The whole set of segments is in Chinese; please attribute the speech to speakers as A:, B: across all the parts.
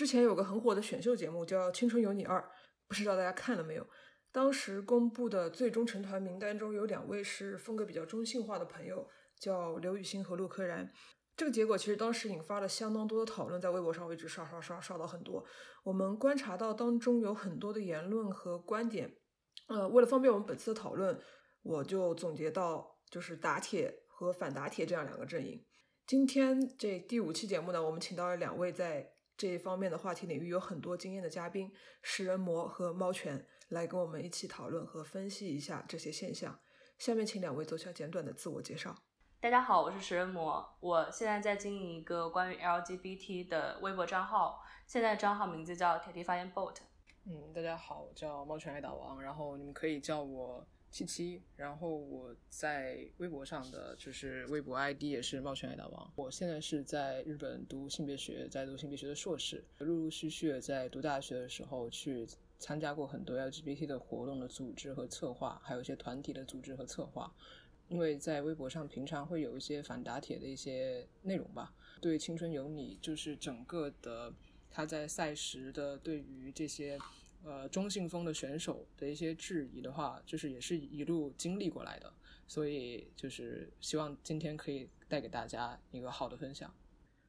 A: 之前有个很火的选秀节目叫《青春有你二》，不知道大家看了没有？当时公布的最终成团名单中有两位是风格比较中性化的朋友，叫刘雨昕和陆柯燃。这个结果其实当时引发了相当多的讨论，在微博上我一直刷刷刷刷到很多。我们观察到当中有很多的言论和观点。呃，为了方便我们本次的讨论，我就总结到就是打铁和反打铁这样两个阵营。今天这第五期节目呢，我们请到了两位在。这一方面的话题领域有很多经验的嘉宾，食人魔和猫犬来跟我们一起讨论和分析一下这些现象。下面请两位做下简短的自我介绍。
B: 大家好，我是食人魔，我现在在经营一个关于 LGBT 的微博账号，现在账号名字叫铁蹄发言 bot。
C: 嗯，大家好，我叫猫犬爱打王，然后你们可以叫我。七七，然后我在微博上的就是微博 ID 也是冒犬爱大王。我现在是在日本读性别学，在读性别学的硕士。陆陆续续在读大学的时候去参加过很多 LGBT 的活动的组织和策划，还有一些团体的组织和策划。因为在微博上平常会有一些反打铁的一些内容吧，对青春有你就是整个的他在赛时的对于这些。呃，中性风的选手的一些质疑的话，就是也是一路经历过来的，所以就是希望今天可以带给大家一个好的分享。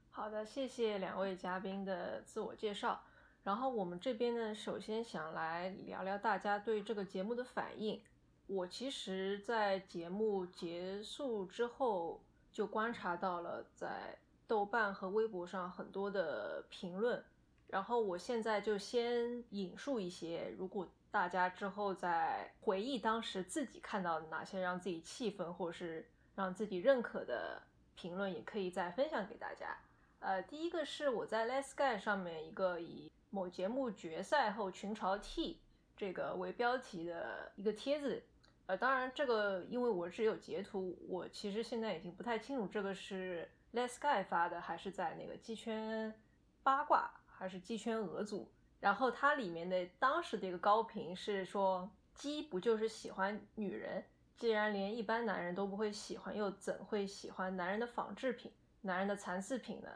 D: 好的，谢谢两位嘉宾的自我介绍。然后我们这边呢，首先想来聊聊大家对这个节目的反应。我其实，在节目结束之后，就观察到了在豆瓣和微博上很多的评论。然后我现在就先引述一些，如果大家之后在回忆当时自己看到哪些让自己气愤或是让自己认可的评论，也可以再分享给大家。呃，第一个是我在 Let's Guy 上面一个以某节目决赛后群嘲 T 这个为标题的一个帖子。呃，当然这个因为我只有截图，我其实现在已经不太清楚这个是 Let's Guy 发的还是在那个鸡圈八卦。还是鸡圈鹅组，然后它里面的当时的一个高频是说，鸡不就是喜欢女人？既然连一般男人都不会喜欢，又怎会喜欢男人的仿制品、男人的残次品呢？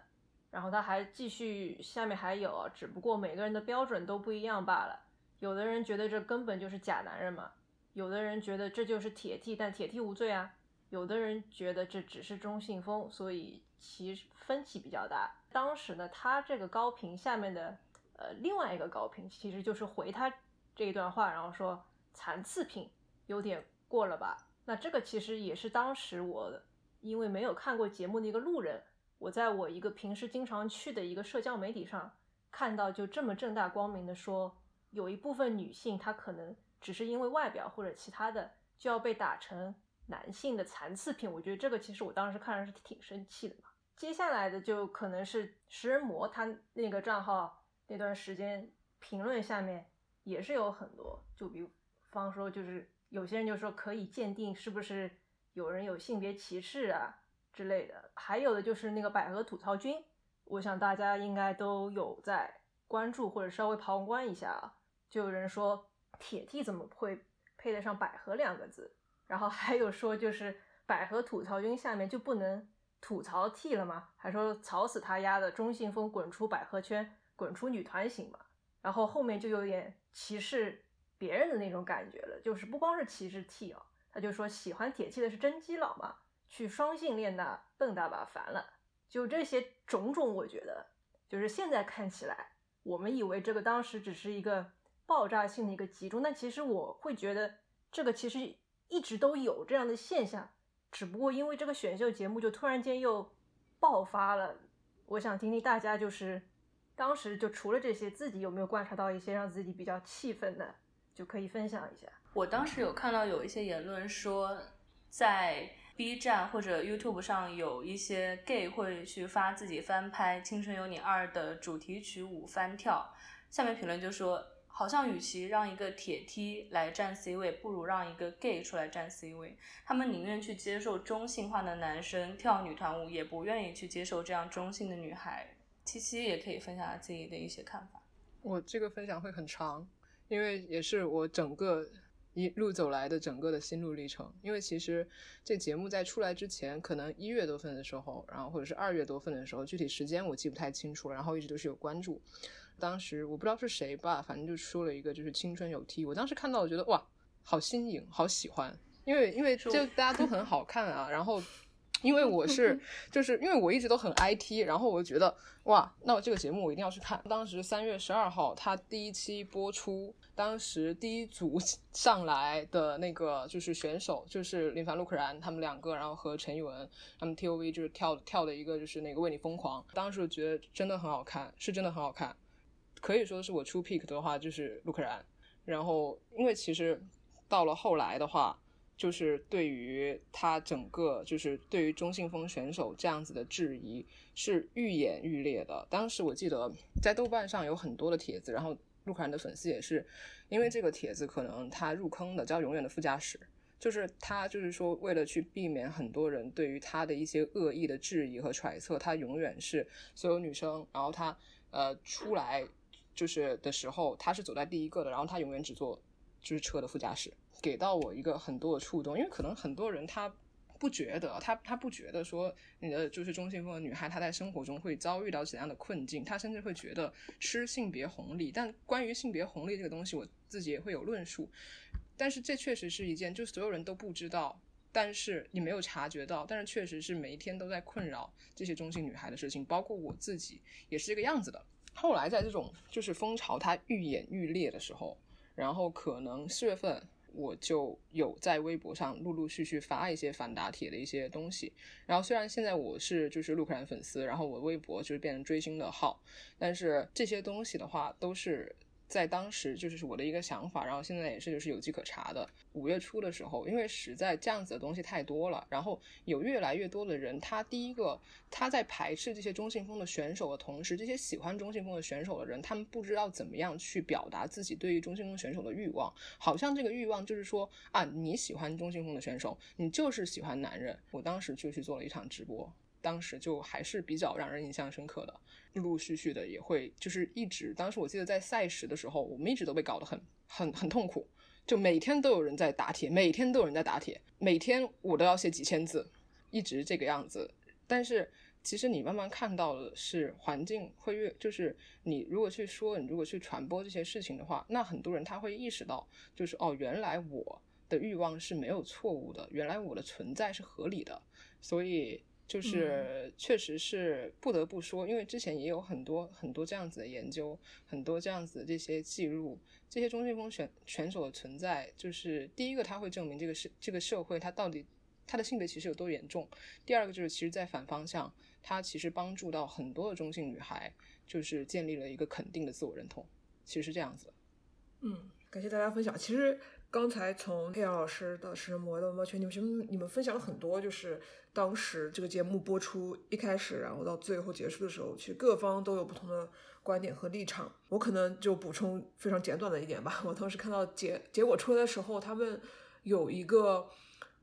D: 然后他还继续，下面还有，只不过每个人的标准都不一样罢了。有的人觉得这根本就是假男人嘛，有的人觉得这就是铁 T，但铁 T 无罪啊。有的人觉得这只是中性风，所以其实分歧比较大。当时呢，他这个高频下面的呃另外一个高频，其实就是回他这一段话，然后说残次品有点过了吧？那这个其实也是当时我因为没有看过节目的一个路人，我在我一个平时经常去的一个社交媒体上看到，就这么正大光明的说，有一部分女性她可能只是因为外表或者其他的就要被打成。男性的残次品，我觉得这个其实我当时看上是挺生气的嘛。接下来的就可能是食人魔他那个账号那段时间评论下面也是有很多，就比方说就是有些人就说可以鉴定是不是有人有性别歧视啊之类的，还有的就是那个百合吐槽君，我想大家应该都有在关注或者稍微旁观一下啊，就有人说铁 T 怎么会配得上百合两个字？然后还有说，就是百合吐槽君下面就不能吐槽 T 了吗？还说吵死他丫的中性风滚出百合圈，滚出女团行吗？然后后面就有点歧视别人的那种感觉了，就是不光是歧视 T 哦，他就说喜欢铁器的是真基佬嘛，去双性恋那笨大把烦了。就这些种种，我觉得就是现在看起来，我们以为这个当时只是一个爆炸性的一个集中，但其实我会觉得这个其实。一直都有这样的现象，只不过因为这个选秀节目就突然间又爆发了。我想听听大家就是当时就除了这些，自己有没有观察到一些让自己比较气愤的，就可以分享一下。
B: 我当时有看到有一些言论说，在 B 站或者 YouTube 上有一些 gay 会去发自己翻拍《青春有你二》的主题曲舞翻跳，下面评论就说。好像与其让一个铁梯来占 C 位，不如让一个 gay 出来占 C 位。他们宁愿去接受中性化的男生跳女团舞，也不愿意去接受这样中性的女孩。七七也可以分享自己的一些看法。
C: 我这个分享会很长，因为也是我整个一路走来的整个的心路历程。因为其实这节目在出来之前，可能一月多份的时候，然后或者是二月多份的时候，具体时间我记不太清楚。然后一直都是有关注。当时我不知道是谁吧，反正就说了一个就是青春有 T，我当时看到我觉得哇，好新颖，好喜欢，因为因为就大家都很好看啊，然后。因为我是，就是因为我一直都很 IT，然后我就觉得哇，那我这个节目我一定要去看。当时三月十二号，它第一期播出，当时第一组 上来的那个就是选手，就是林凡、陆可然他们两个，然后和陈以文他们 TOV 就是跳跳的一个就是那个为你疯狂。当时我觉得真的很好看，是真的很好看，可以说是我出 pick 的话就是陆可然。然后因为其实到了后来的话。就是对于他整个，就是对于中信风选手这样子的质疑是愈演愈烈的。当时我记得在豆瓣上有很多的帖子，然后陆可然的粉丝也是因为这个帖子，可能他入坑的叫永远的副驾驶，就是他就是说为了去避免很多人对于他的一些恶意的质疑和揣测，他永远是所有女生，然后他呃出来就是的时候，他是走在第一个的，然后他永远只坐就是车的副驾驶。给到我一个很多的触动，因为可能很多人他不觉得，他他不觉得说你的就是中性风的女孩，她在生活中会遭遇到怎样的困境，她甚至会觉得吃性别红利。但关于性别红利这个东西，我自己也会有论述。但是这确实是一件，就所有人都不知道，但是你没有察觉到，但是确实是每一天都在困扰这些中性女孩的事情，包括我自己也是这个样子的。后来在这种就是风潮它愈演愈烈的时候，然后可能四月份。我就有在微博上陆陆续续发一些反打铁的一些东西，然后虽然现在我是就是陆克然粉丝，然后我微博就是变成追星的号，但是这些东西的话都是。在当时就是我的一个想法，然后现在也是就是有迹可查的。五月初的时候，因为实在这样子的东西太多了，然后有越来越多的人，他第一个他在排斥这些中性风的选手的同时，这些喜欢中性风的选手的人，他们不知道怎么样去表达自己对于中性风选手的欲望，好像这个欲望就是说啊，你喜欢中性风的选手，你就是喜欢男人。我当时就去做了一场直播。当时就还是比较让人印象深刻的，陆陆续续的也会就是一直，当时我记得在赛时的时候，我们一直都被搞得很很很痛苦，就每天都有人在打铁，每天都有人在打铁，每天我都要写几千字，一直这个样子。但是其实你慢慢看到的是环境会越，就是你如果去说，你如果去传播这些事情的话，那很多人他会意识到，就是哦，原来我的欲望是没有错误的，原来我的存在是合理的，所以。就是确实是不得不说，因为之前也有很多很多这样子的研究，很多这样子的这些记录，这些中性风选选手的存在，就是第一个他会证明这个社这个社会它到底它的性别歧视有多严重，第二个就是其实在反方向，它其实帮助到很多的中性女孩，就是建立了一个肯定的自我认同，其实是这样子。
A: 嗯，感谢大家分享。其实刚才从黑羊老师到食人魔的猫圈，你们你们分享了很多，就是。当时这个节目播出一开始，然后到最后结束的时候，其实各方都有不同的观点和立场。我可能就补充非常简短的一点吧。我当时看到结结果出来的时候，他们有一个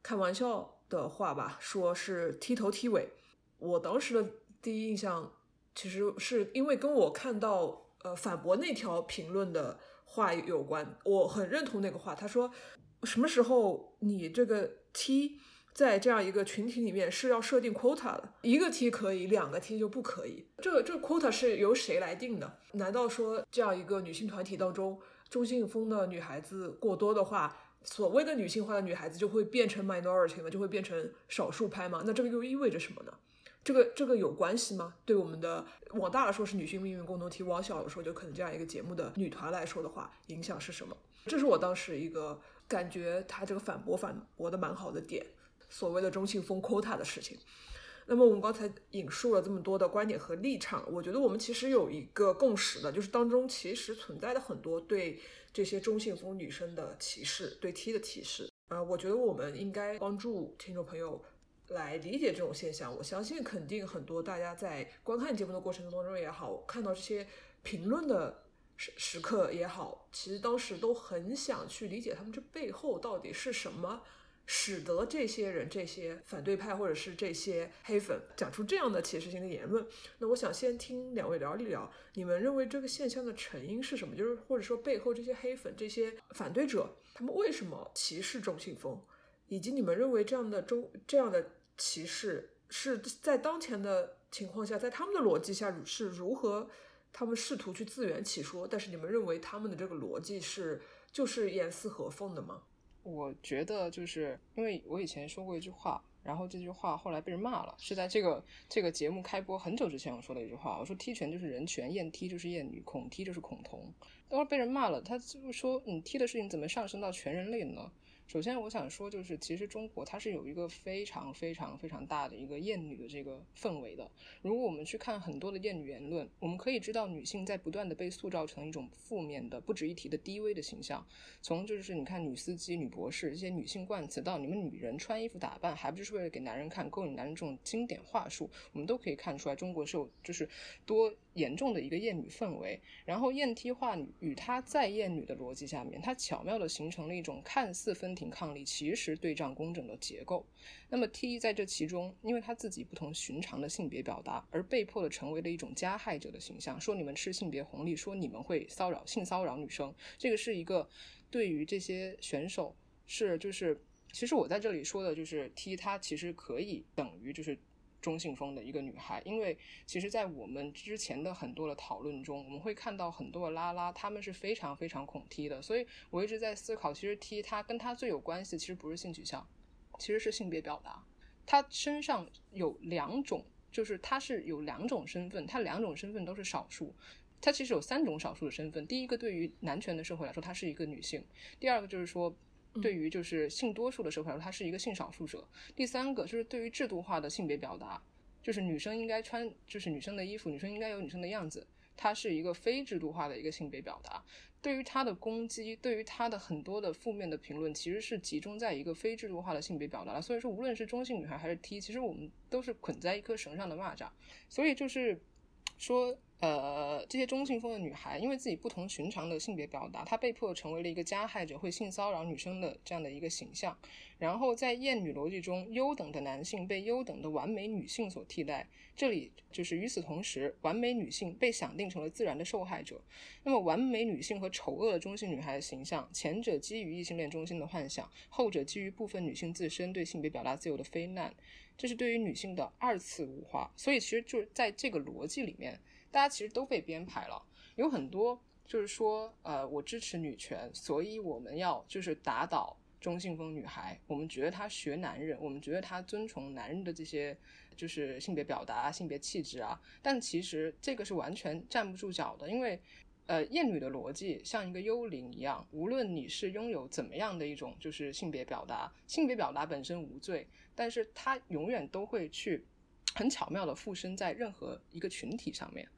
A: 开玩笑的话吧，说是踢头踢尾。我当时的第一印象其实是因为跟我看到呃反驳那条评论的话有关。我很认同那个话，他说什么时候你这个 T。在这样一个群体里面是要设定 quota 的，一个 T 可以，两个 T 就不可以。这个这个 quota 是由谁来定的？难道说这样一个女性团体当中，中性风的女孩子过多的话，所谓的女性化的女孩子就会变成 minority 吗？就会变成少数派吗？那这个又意味着什么呢？这个这个有关系吗？对我们的往大了说是女性命运共同体，往小了说就可能这样一个节目的女团来说的话，影响是什么？这是我当时一个感觉他这个反驳反驳的蛮好的点。所谓的中性风 quota 的事情，那么我们刚才引述了这么多的观点和立场，我觉得我们其实有一个共识的，就是当中其实存在的很多对这些中性风女生的歧视，对 T 的歧视呃，我觉得我们应该帮助听众朋友来理解这种现象。我相信肯定很多大家在观看节目的过程当中也好，看到这些评论的时时刻也好，其实当时都很想去理解他们这背后到底是什么。使得这些人、这些反对派或者是这些黑粉讲出这样的歧视性的言论，那我想先听两位聊一聊，你们认为这个现象的成因是什么？就是或者说背后这些黑粉、这些反对者，他们为什么歧视中性风，以及你们认为这样的中这样的歧视是在当前的情况下，在他们的逻辑下是如何他们试图去自圆其说，但是你们认为他们的这个逻辑是就是严丝合缝的吗？
C: 我觉得就是因为我以前说过一句话，然后这句话后来被人骂了，是在这个这个节目开播很久之前我说的一句话，我说踢拳就是人权，厌踢就是厌女，恐踢就是恐同，等会被人骂了，他就说你踢的事情怎么上升到全人类呢？首先，我想说，就是其实中国它是有一个非常非常非常大的一个厌女的这个氛围的。如果我们去看很多的厌女言论，我们可以知道女性在不断的被塑造成一种负面的、不值一提的低微的形象。从就是你看女司机、女博士这些女性冠词，到你们女人穿衣服打扮，还不就是为了给男人看、勾引男人这种经典话术，我们都可以看出来，中国是有就是多。严重的一个厌女氛围，然后厌踢化女与她在厌女的逻辑下面，它巧妙的形成了一种看似分庭抗礼，其实对仗工整的结构。那么 T 在这其中，因为他自己不同寻常的性别表达，而被迫的成为了一种加害者的形象，说你们吃性别红利，说你们会骚扰性骚扰女生，这个是一个对于这些选手是就是，其实我在这里说的就是 T，他其实可以等于就是。中性风的一个女孩，因为其实，在我们之前的很多的讨论中，我们会看到很多的拉拉，他们是非常非常恐 T 的。所以我一直在思考，其实 T 它跟她最有关系，其实不是性取向，其实是性别表达。她身上有两种，就是她是有两种身份，她两种身份都是少数。她其实有三种少数的身份。第一个，对于男权的社会来说，她是一个女性；第二个就是说。对于就是性多数的社会来说，它是一个性少数者。第三个就是对于制度化的性别表达，就是女生应该穿就是女生的衣服，女生应该有女生的样子，它是一个非制度化的一个性别表达。对于他的攻击，对于他的很多的负面的评论，其实是集中在一个非制度化的性别表达了。所以说，无论是中性女孩还是 T，其实我们都是捆在一颗绳上的蚂蚱。所以就是说。呃，这些中性风的女孩，因为自己不同寻常的性别表达，她被迫成为了一个加害者，会性骚扰女生的这样的一个形象。然后在厌女逻辑中，优等的男性被优等的完美女性所替代。这里就是与此同时，完美女性被想定成了自然的受害者。那么，完美女性和丑恶的中性女孩的形象，前者基于异性恋中心的幻想，后者基于部分女性自身对性别表达自由的非难。这是对于女性的二次物化。所以，其实就是在这个逻辑里面。大家其实都被编排了，有很多就是说，呃，我支持女权，所以我们要就是打倒中性风女孩。我们觉得她学男人，我们觉得她尊崇男人的这些就是性别表达、性别气质啊。但其实这个是完全站不住脚的，因为呃，厌女的逻辑像一个幽灵一样，无论你是拥有怎么样的一种就是性别表达，性别表达本身无罪，但是它永远都会去很巧妙的附身在任何一个群体上面。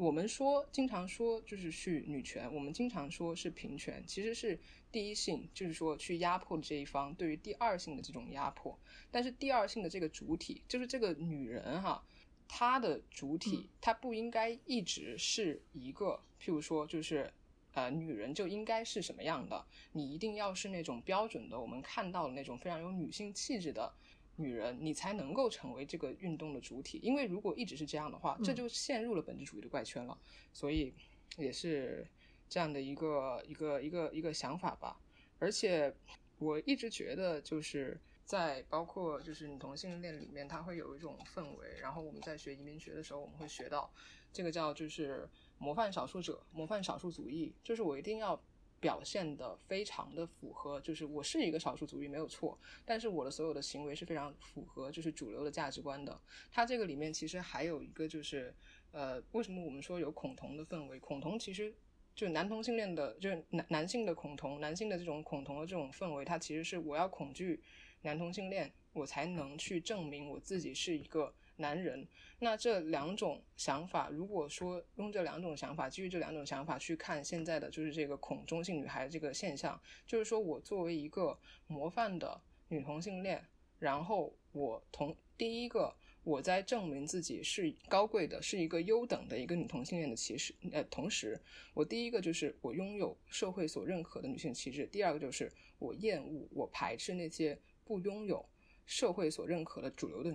C: 我们说，经常说就是去女权，我们经常说是平权，其实是第一性，就是说去压迫的这一方对于第二性的这种压迫。但是第二性的这个主体，就是这个女人哈，她的主体，她不应该一直是一个，譬如说就是呃，女人就应该是什么样的？你一定要是那种标准的，我们看到的那种非常有女性气质的。女人，你才能够成为这个运动的主体，因为如果一直是这样的话，这就陷入了本质主义的怪圈了。所以也是这样的一个一个一个一个想法吧。而且我一直觉得，就是在包括就是女同性恋里面，它会有一种氛围。然后我们在学移民学的时候，我们会学到这个叫就是模范少数者、模范少数主义，就是我一定要。表现的非常的符合，就是我是一个少数族裔没有错，但是我的所有的行为是非常符合就是主流的价值观的。它这个里面其实还有一个就是，呃，为什么我们说有恐同的氛围？恐同其实就男同性恋的，就是男男性的恐同，男性的这种恐同的这种氛围，它其实是我要恐惧男同性恋，我才能去证明我自己是一个。男人，那这两种想法，如果说用这两种想法，基于这两种想法去看现在的就是这个恐中性女孩这个现象，就是说我作为一个模范的女同性恋，然后我同第一个我在证明自己是高贵的，是一个优等的一个女同性恋的歧视，呃，同时我第一个就是我拥有社会所认可的女性气质，第二个就是我厌恶我排斥那些不拥有社会所认可的主流的。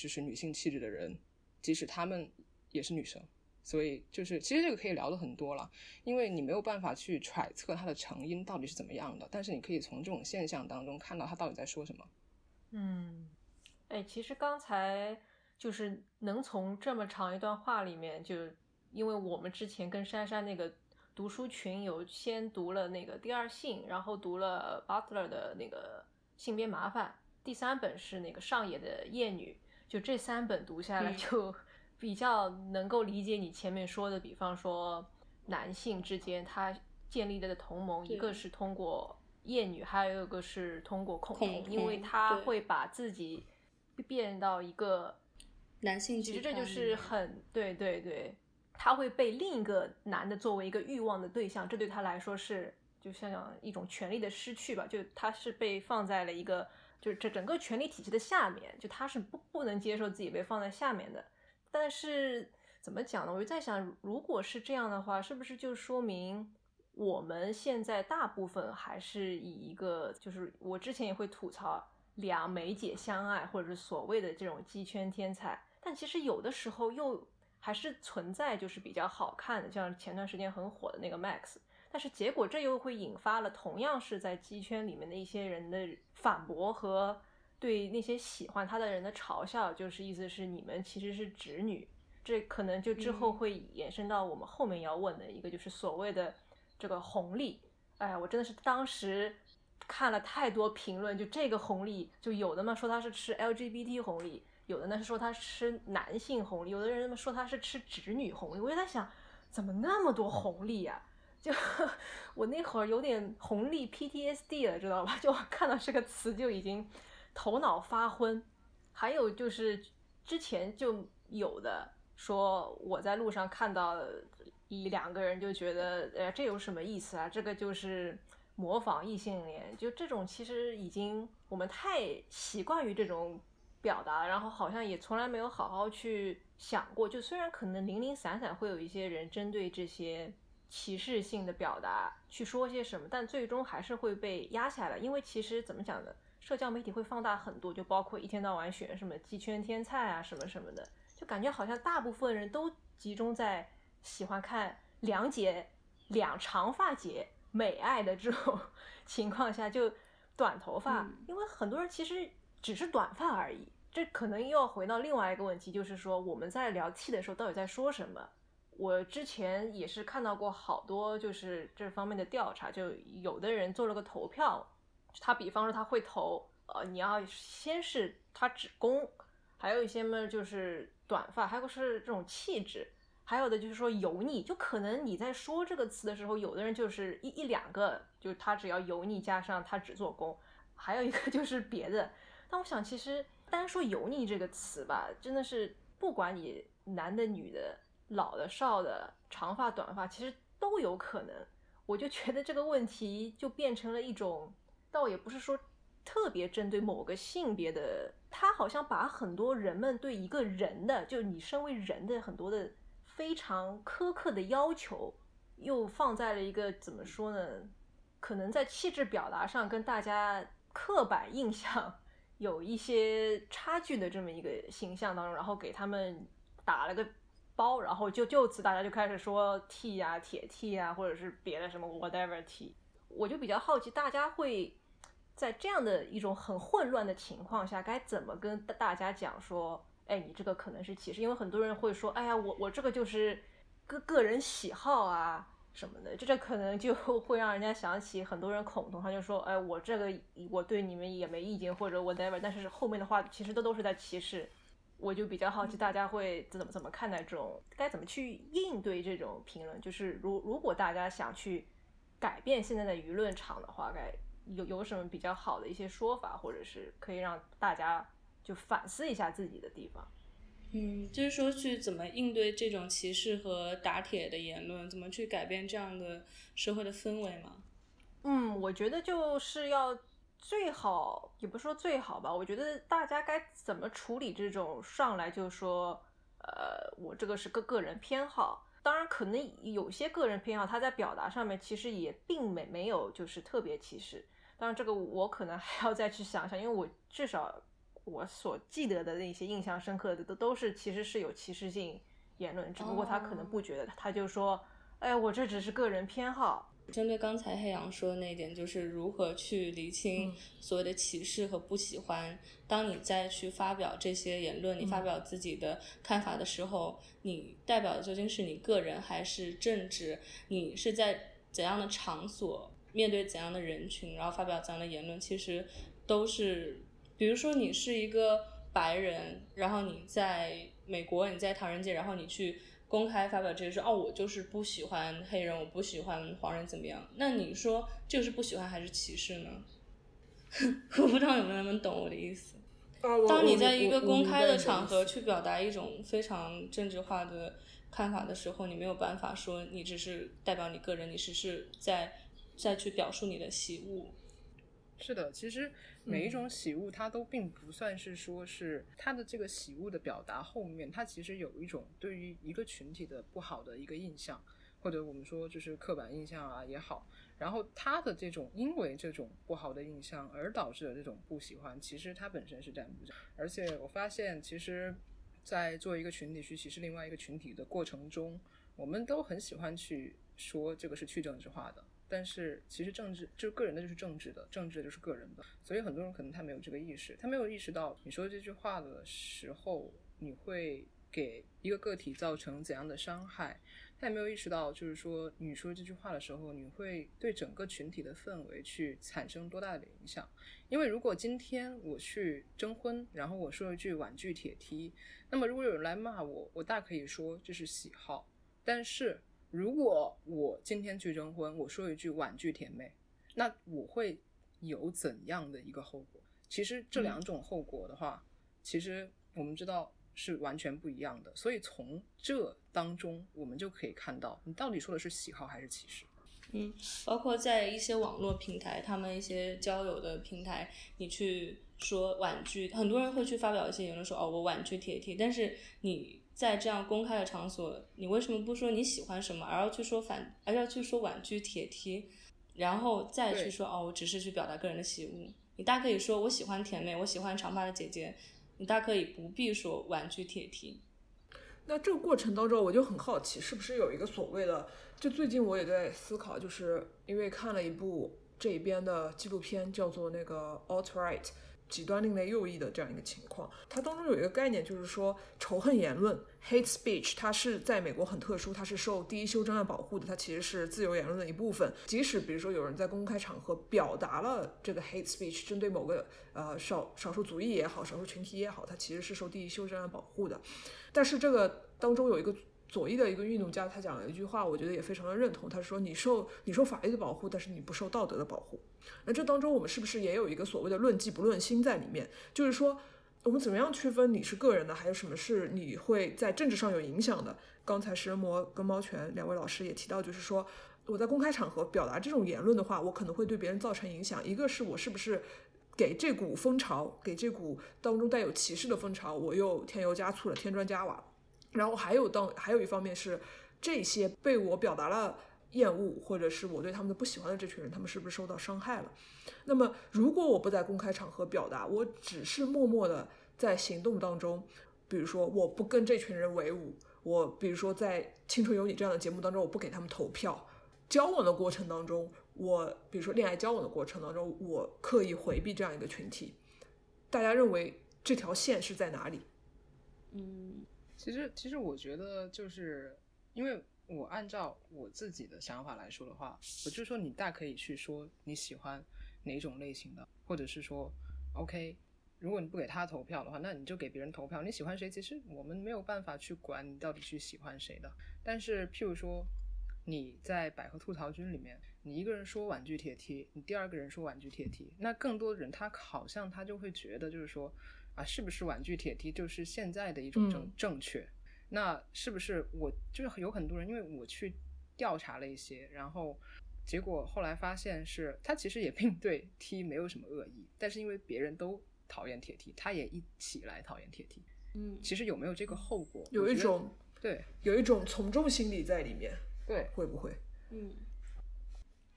C: 就是女性气质的人，即使她们也是女生，所以就是其实这个可以聊的很多了，因为你没有办法去揣测它的成因到底是怎么样的，但是你可以从这种现象当中看到他到底在说什么。
D: 嗯，哎，其实刚才就是能从这么长一段话里面就因为我们之前跟珊珊那个读书群有先读了那个《第二性》，然后读了 Butler 的那个《性别麻烦》，第三本是那个上野的《厌女》，就这三本读下来，
B: 嗯。
D: 就 比较能够理解你前面说的，比方说男性之间他建立的同盟，一个是通过厌女，还有一个是通过恐
B: 恐
D: 同，因为他会把自己变到一个
B: 男性
D: 其实这就是很对对对，他会被另一个男的作为一个欲望的对象，这对他来说是就像一种权利的失去吧，就他是被放在了一个就是这整个权力体系的下面，就他是不不能接受自己被放在下面的。但是怎么讲呢？我就在想，如果是这样的话，是不是就说明我们现在大部分还是以一个，就是我之前也会吐槽两美姐相爱，或者是所谓的这种鸡圈天才，但其实有的时候又还是存在就是比较好看的，像前段时间很火的那个 Max。但是结果这又会引发了同样是在鸡圈里面的一些人的反驳和对那些喜欢他的人的嘲笑，就是意思是你们其实是直女，这可能就之后
B: 嗯
D: 会延伸到我们后面要问的一个，就是所谓的这个红利。哎呀，我真的是当时看了太多评论，就这个红利，就有的嘛说他是吃 LGBT 红利，有的呢是说他吃男性红利，有的人说他是吃直女红利。我就在想，怎么那么多红利呀、就我那会儿有点红利 PTSD 了，知道吧？就看到这个词就已经头脑发昏。还有就是之前就有的说我在路上看到一两个人就觉得，呃，这有什么意思啊？这个就是模仿异性恋，就这种其实已经我们太习惯于这种表达，然后好像也从来没有好好去想过。就虽然可能零零散散会有一些人针对这些歧视性的表达去说些什么，但最终还是会被压下来。因为其实怎么讲呢？社交媒体会放大很多，就包括一天到晚选什么鸡圈天菜啊什么什么的，就感觉好像大部分人都集中在喜欢看两姐、两长发姐美爱的这种 情况下，就短头发，
B: 嗯
D: 因为很多人其实只是短发而已。这可能又要回到另外一个问题，就是说我们在聊 T 的时候到底在说什么？我之前也是看到过好多就是这方面的调查，就有的人做了个投票，他比方说他会投，呃，你要先是他只攻，还有一些嘛就是短发，还有是这种气质，还有的就是说油腻，就可能你在说这个词的时候，有的人就是一一两个，就他只要油腻加上他只做工，还有一个 就是别的。但我想其实单说油腻这个词吧，真的是不管你男的女的。老的、少的、长发、短发，其实都有可能。我就觉得这个问题就变成了一种，倒也不是说特别针对某个性别的，他好像把很多人们对一个人的，就你身为人的很多的非常苛刻的要求，又放在了一个怎么说呢？可能在气质表达上跟大家刻板印象有一些差距的这么一个形象当中，然后给他们打了个。包，然后就就此大家就开始说 T 呀、啊、铁 T 呀、啊，或者是别的什么 whatever T，我就比较好奇，大家会在这样的一种很混乱的情况下，该怎么跟大家讲说，哎，你这个可能是歧视，因为很多人会说，哎呀，我我这个就是个个人喜好啊什么的，这这可能就 会让人家想起很多人恐同，他就说，哎，我这个我对你们也没意见或者 whatever，但是后面的话其实都都是在歧视。我就比较好奇，大家会怎么怎么看待这种，该怎么去应对这种评论？就是如如果大家想去改变现在的舆论场的话，该有有什么比较好的一些说法，或者是可以让大家就反思一下自己的地方？
B: 嗯，就是说去怎么应对这种歧视和打铁的言论，怎么去改变这样的社会的氛围吗？
D: 嗯，我觉得就是要。最好也不说最好吧，我觉得大家该怎么处理这种上来就说，呃，我这个是个个人偏好。当然，可能有些个人偏好，他在表达上面其实也并没没有就是特别歧视。当然，这个我可能还要再去想想，因为我至少我所记得的那些印象深刻的都都是其实是有歧视性言论，只不过他可能不觉得，他就说，哎，我这只是个人偏好。
B: 针对刚才黑羊说的那一点，就是如何去厘清所谓的歧视和不喜欢。当你再去发表这些言论，你发表自己的看法的时候，你代表的究竟是你个人还是政治？你是在怎样的场所，面对怎样的人群，然后发表怎样的言论？其实都是，比如说你是一个白人，然后你在美国，你在唐人街，然后你去。公开发表这些说哦，我就是不喜欢黑人，我不喜欢黄人，怎么样？那你说这个是不喜欢还是歧视呢？我不知道有没有人能懂我的意思。当你在一个公开的场合去表达一种非常政治化的看法的时候，你没有办法说你只是代表你个人，你只是在再去表述你的喜恶。
C: 是的，其实每一种喜恶，它都并不算是说是它的这个喜恶的表达后面，它其实有一种对于一个群体的不好的一个印象，或者我们说就是刻板印象啊也好，然后它的这种因为这种不好的印象而导致的这种不喜欢，其实它本身是站不住。而且我发现，其实，在做一个群体去歧视另外一个群体的过程中，我们都很喜欢去说这个是去政治化的。但是其实政治就是个人的，就是政治的，政治的就是个人的。所以很多人可能他没有这个意识，他没有意识到你说这句话的时候，你会给一个个体造成怎样的伤害。他也没有意识到，就是说你说这句话的时候，你会对整个群体的氛围去产生多大的影响。因为如果今天我去征婚，然后我说一句婉拒铁梯，那么如果有人来骂我，我大可以说这是喜好。但是如果我今天去征婚，我说一句婉拒甜妹，那我会有怎样的一个后果？其实这两种后果的话，其实我们知道是完全不一样的。所以从这当中，我们就可以看到，你到底说的是喜好还是歧视？
B: 嗯，包括在一些网络平台，他们一些交友的平台，你去说婉拒，很多人会去发表一些言论说哦，我婉拒铁梯，但是你。在这样公开的场所，你为什么不说你喜欢什么，而要去说反，而要去说婉拒铁梯，然后再去说哦，我只是去表达个人的喜恶。你大可以说我喜欢甜妹，我喜欢长发的姐姐，你大可以不必说婉拒铁梯。
A: 那这个过程当中，我就很好奇，是不是有一个所谓的？就最近我也在思考，就是因为看了一部这边的纪录片，叫做那个 Alt Right。极端另类右翼的这样一个情况，它当中有一个概念，就是说仇恨言论 （hate speech），它是在美国很特殊，它是受第一修正案保护的，它其实是自由言论的一部分。即使比如说有人在公开场合表达了这个 hate speech，针对某个呃少少数族裔也好，少数群体也好，它其实是受第一修正案保护的。但是这个当中有一个。左翼的一个运动家，他讲了一句话，我觉得也非常的认同。他说：“你受你受法律的保护，但是你不受道德的保护。”那这当中，我们是不是也有一个所谓的论迹不论心在里面？就是说，我们怎么样区分你是个人的，还有什么是你会在政治上有影响的？刚才食人魔跟猫拳两位老师也提到，就是说我在公开场合表达这种言论的话，我可能会对别人造成影响。一个是我是不是给这股风潮，给这股当中带有歧视的风潮，我又添油加醋了，添砖加瓦。然后还有当还有一方面是，这些被我表达了厌恶，或者是我对他们的不喜欢的这群人，他们是不是受到伤害了？那么如果我不在公开场合表达，我只是默默的在行动当中，比如说我不跟这群人为伍，我比如说在《青春有你》这样的节目当中，我不给他们投票，交往的过程当中，我比如说恋爱交往的过程当中，我刻意回避这样一个群体，大家认为这条线是在哪里？
B: 嗯。
C: 其实，其实我觉得就是，因为我按照我自己的想法来说的话，我就说你大可以去说你喜欢哪种类型的，或者是说，OK，如果你不给他投票的话，那你就给别人投票。你喜欢谁，其实我们没有办法去管你到底去喜欢谁的。但是，譬如说你在百合吐槽君里面，你一个人说婉拒铁梯，你第二个人说婉拒铁梯，那更多的人他好像他就会觉得就是说。啊，是不是婉拒铁梯就是现在的一种正正确？那是不是我就是有很多人，因为我去调查了一些，然后结果后来发现是他其实也并对梯没有什么恶意，但是因为别人都讨厌铁梯，他也一起来讨厌铁梯。
B: 嗯，
C: 其实有没有这个后果？
A: 有一种
C: 对，
A: 有一种从众心理在里面。
C: 对，
A: 会不会？
B: 嗯，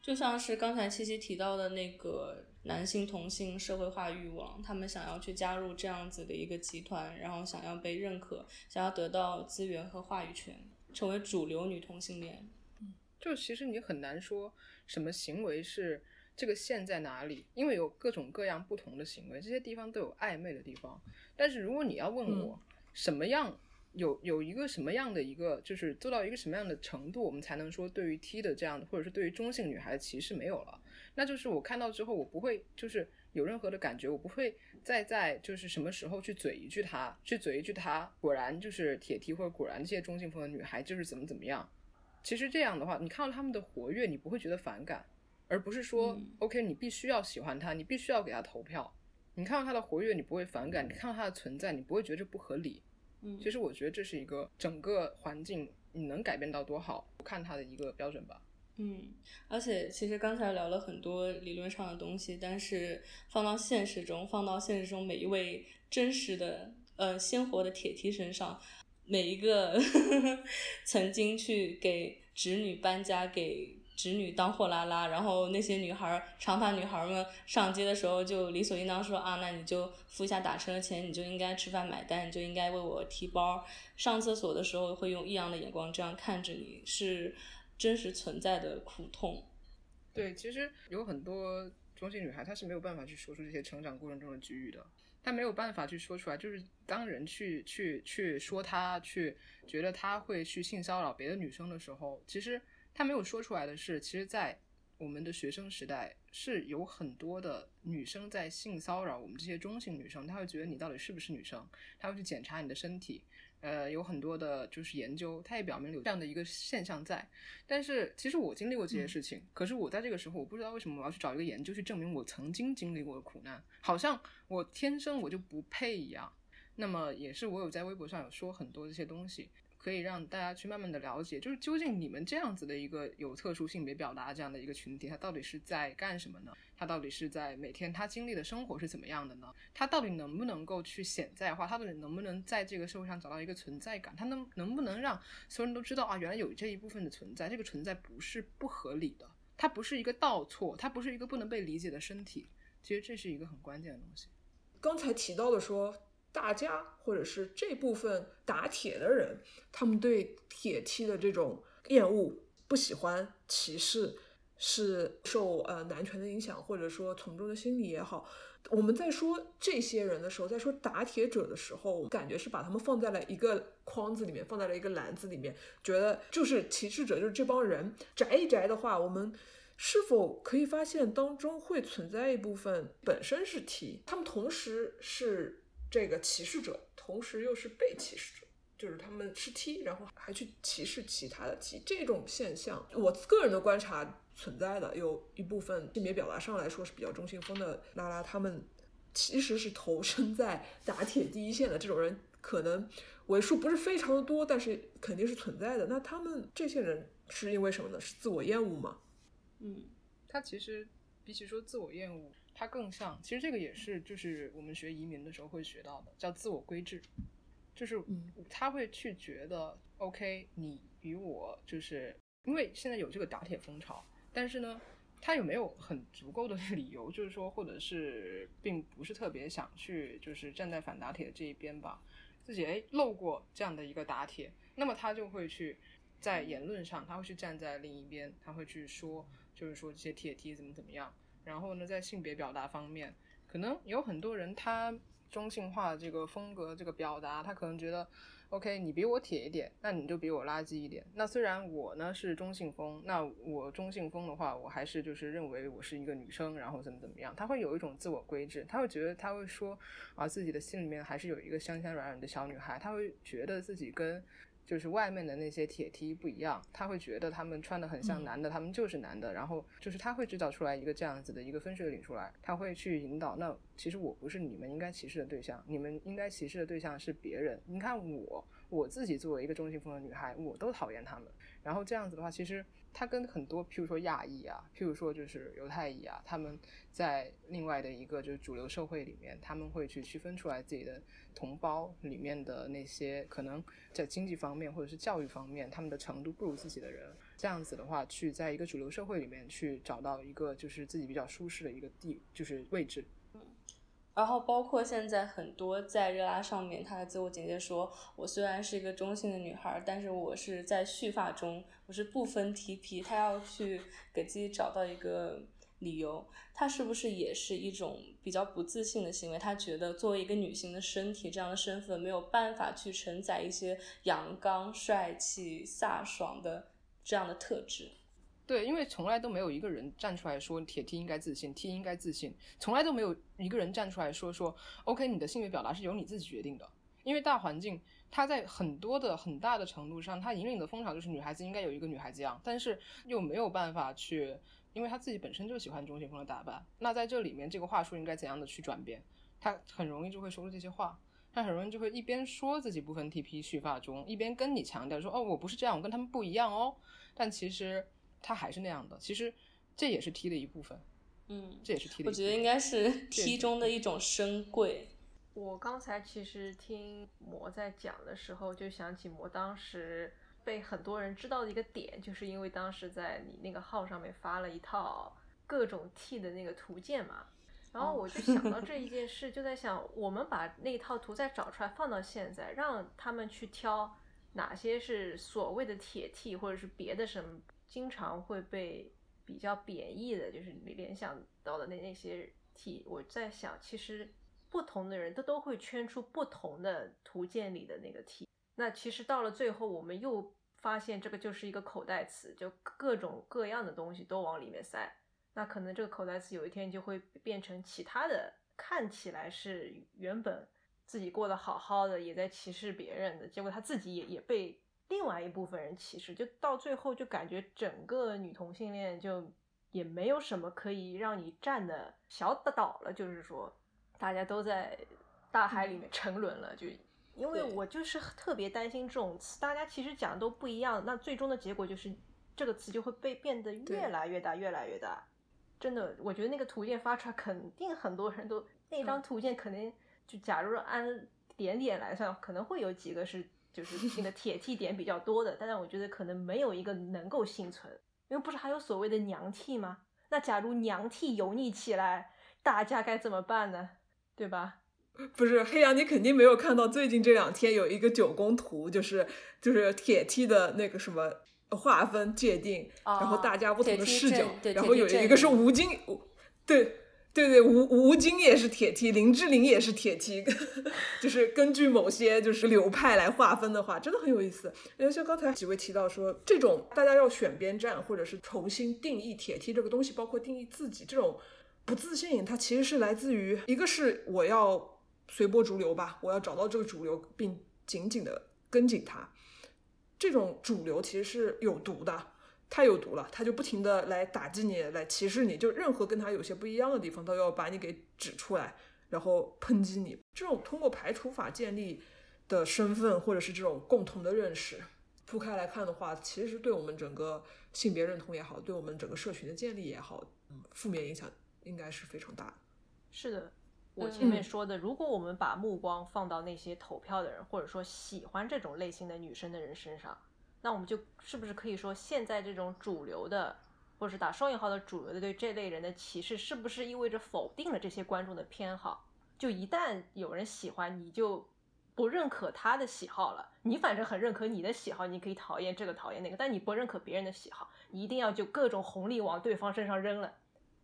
B: 就像是刚才七七提到的那个。男性同性社会化欲望，他们想要去加入这样子的一个集团，然后想要被认可，想要得到资源和话语权，成为主流女同性恋。
C: 嗯就其实你很难说什么行为是这个线在哪里，因为有各种各样不同的行为，这些地方都有暧昧的地方。但是如果你要问我什么样有有一个什么样的一个，就是做到一个什么样的程度，我们才能说对于 T 的这样的，或者是对于中性女孩的歧视没有了，那就是我看到之后我不会就是有任何的感觉，我不会再在就是什么时候去嘴一句她，去嘴一句她，果然就是铁蹄或者果然这些中性风的女孩就是怎么怎么样。其实这样的话，你看到他们的活跃，你不会觉得反感，而不是说、
B: 嗯
C: OK 你必须要喜欢他，你必须要给他投票。你看到他的活跃，你不会反感；你看到他的存在，你不会觉得这不合理。
B: 嗯
C: 其实我觉得这是一个整个环境你能改变到多好，看他的一个标准吧。
B: 嗯，而且其实刚才聊了很多理论上的东西，但是放到现实中，放到现实中每一位真实的呃鲜活的铁梯身上，每一个 曾经去给侄女搬家，给侄女当货拉拉，然后那些女孩长发女孩们上街的时候就理所应当说啊，那你就付一下打车的钱，你就应该吃饭买单，你就应该为我提包，上厕所的时候会用异样的眼光这样看着你，是真实存在的苦痛。
C: 对，其实有很多中性女孩，她是没有办法去说出这些成长过程中的机遇的，她没有办法去说出来。就是当人去去去说她，去觉得她会去性骚扰别的女生的时候，其实她没有说出来的是，其实，在我们的学生时代是有很多的女生在性骚扰我们这些中性女生，她会觉得你到底是不是女生，她会去检查你的身体。呃，有很多的就是研究，它也表明了有这样的一个现象在。但是其实我经历过这些事情，可是我在这个时候，我不知道为什么我要去找一个研究去证明我曾经经历过的苦难，好像我天生我就不配一样。那么也是我有在微博上有说很多这些东西，可以让大家去慢慢的了解，就是究竟你们这样子的一个有特殊性别表达这样的一个群体，它到底是在干什么呢？它到底是在每天他经历的生活是怎么样的呢？他到底能不能够去显在化？他到底能不能在这个社会上找到一个存在感？他能能不能让所有人都知道啊，原来有这一部分的存在，这个存在不是不合理的，它不是一个倒错，它不是一个不能被理解的身体。其实这是一个很关键的东西。
A: 刚才提到的说，大家或者是这部分打铁的人，他们对铁梯的这种厌恶、不喜欢、歧视，是受呃男权的影响，或者说从众的心理也好。我们在说这些人的时候，在说打铁者的时候，感觉是把他们放在了一个框子里面，放在了一个篮子里面，觉得就是歧视者，就是这帮人。宅一宅的话，我们是否可以发现当中会存在一部分本身是 T，他们同时是这个歧视者，同时又是被歧视者，就是他们是 T，然后还去歧视其他的 T，这种现象，我个人的观察存在的，有一部分性别表达上来说是比较中性风的拉拉，他们其实是投身在打铁第一线的这种人，可能为数不是非常的多，但是肯定是存在的。那他们这些人是因为什么呢？是自我厌恶吗？
B: 嗯
C: 他其实比起说自我厌恶，它更像，其实这个也是就是我们学移民的时候会学到的，叫自我规制，就是
A: 嗯
C: 他会去觉得，OK，你与我就是因为现在有这个打铁风潮，但是呢。他有没有很足够的 理由，就是说，或者是并不是特别想去，就是站在反打铁的这一边吧？自己哎漏过这样的一个打铁，那么他就会去在言论上，他会去站在另一边，他会去说，就是说这些铁梯怎么怎么样。然后呢，在性别表达方面，可能有很多人他中性化这个风格、这个表达，他可能觉得，OK，你比我铁一点，那你就比我垃圾一点。那虽然我呢是中性风，那我中性风的话，我还是就是认为我是一个女生，然后怎么怎么样，他会有一种自我规制，他会觉得他会说啊，自己的心里面还是有一个香香软软的小女孩，他会觉得自己跟。就是外面的那些铁梯不一样，他会觉得他们穿的很像男的，他们就是男的，然后就是他会制造出来一个这样子的一个分水岭出来，他会去引导。那其实我不是你们应该歧视的对象，你们应该歧视的对象是别人。你看我，我自己作为一个中性风的女孩，我都讨厌他们。然后这样子的话，其实他跟很多，譬如说亚裔啊，譬如说就是犹太裔啊，他们在另外的一个就是主流社会里面，他们会去区分出来自己的同胞里面的那些可能在经济方面或者是教育方面，他们的程度不如自己的人。这样子的话，去在一个主流社会里面去找到一个就是自己比较舒适的一个地，就是位置。
B: 然后包括现在很多在热拉上面，她的自我简介说，我虽然是一个中性的女孩，但是我是在蓄发中，我是不分 TP，她要去给自己找到一个理由。她是不是也是一种比较不自信的行为？她觉得作为一个女性的身体这样的身份没有办法去承载一些阳刚、帅气、飒爽的这样的特质。
C: 对，因为从来都没有一个人站出来说铁 T 应该自信，T 应该自信，从来都没有一个人站出来说说 OK，你的性别表达是由你自己决定的。因为大环境它在很多的很大的程度上，它引领的风潮就是女孩子应该有一个女孩子样，但是又没有办法去，因为她自己本身就喜欢中性风的打扮。那在这里面，这个话术应该怎样的去转变？她很容易就会说出这些话，她很容易就会一边说自己不分 TP 蓄发中，一边跟你强调说哦，我不是这样，我跟他们不一样哦。但其实。他还是那样的，其实这也是 T 的一部分，
B: 嗯，
C: 这也是 T 的。
B: 我觉得应该是 T 中的一种深贵。
D: 我刚才其实听魔在讲的时候，就想起魔当时被很多人知道的一个点，就是因为当时在你那个号上面发了一套各种 T 的那个图鉴嘛，然后我就想到这一件事，就在想，我们把那套图再找出来放到现在，让他们去挑哪些是所谓的铁 T，或者是别的什么。经常会被比较贬义的，就是你联想到的那那些 T。我在想，其实不同的人他都会圈出不同的图鉴里的那个 T。那其实到了最后，我们又发现这个就是一个口袋词，就各种各样的东西都往里面塞。那可能这个口袋词有一天就会变成其他的，看起来是原本自己过得好好的，也在歧视别人的，结果他自己也也被。另外一部分人歧视，就到最后就感觉整个女同性恋就也没有什么可以让你站的小岛了，就是说大家都在大海里面沉沦了。就因为我就是特别担心这种词，大家其实讲的都不一样，那最终的结果就是这个词就会被变得越来越大，越来越大。真的，我觉得那个图鉴发出来，肯定很多人都那张图鉴肯定就假如按点点来算，可能会有几个是。就是那个铁 T 点比较多的，但是我觉得可能没有一个能够幸存，因为不是还有所谓的娘 T 吗？那假如娘 T 油腻起来，大家该怎么办呢？对吧？
A: 不是黑羊，你肯定没有看到最近这两天有一个九宫图，就是就是铁 T 的那个什么划分界定，然后大家不同的视角，然后有一个是吴京，对。对对，吴吴京也是铁 T，林志玲也是铁 T，就是根据某些就是流派来划分的话，真的很有意思。因为像刚才几位提到说，这种大家要选边站，或者是重新定义铁 T 这个东西，包括定义自己这种不自信，它其实是来自于一个是我要随波逐流吧，我要找到这个主流并紧紧的跟紧它，这种主流其实是有毒的。太有毒了，他就不停的来打击你，来歧视你，就任何跟他有些不一样的地方，都要把你给指出来，然后抨击你。这种通过排除法建立的身份，或者是这种共同的认识，铺开来看的话，其实对我们整个性别认同也好，对我们整个社群的建立也好，负面影响应该是非常大的。
D: 是的，我前面说的，如果我们把目光放到那些投票的人，或者说喜欢这种类型的女生的人身上。那我们就是不是可以说，现在这种主流的，或者是打双引号的主流的对这类人的歧视，是不是意味着否定了这些观众的偏好？就一旦有人喜欢，你就不认可他的喜好了。你反正很认可你的喜好，你可以讨厌这个讨厌那个，但你不认可别人的喜好，你一定要就各种红利往对方身上扔了。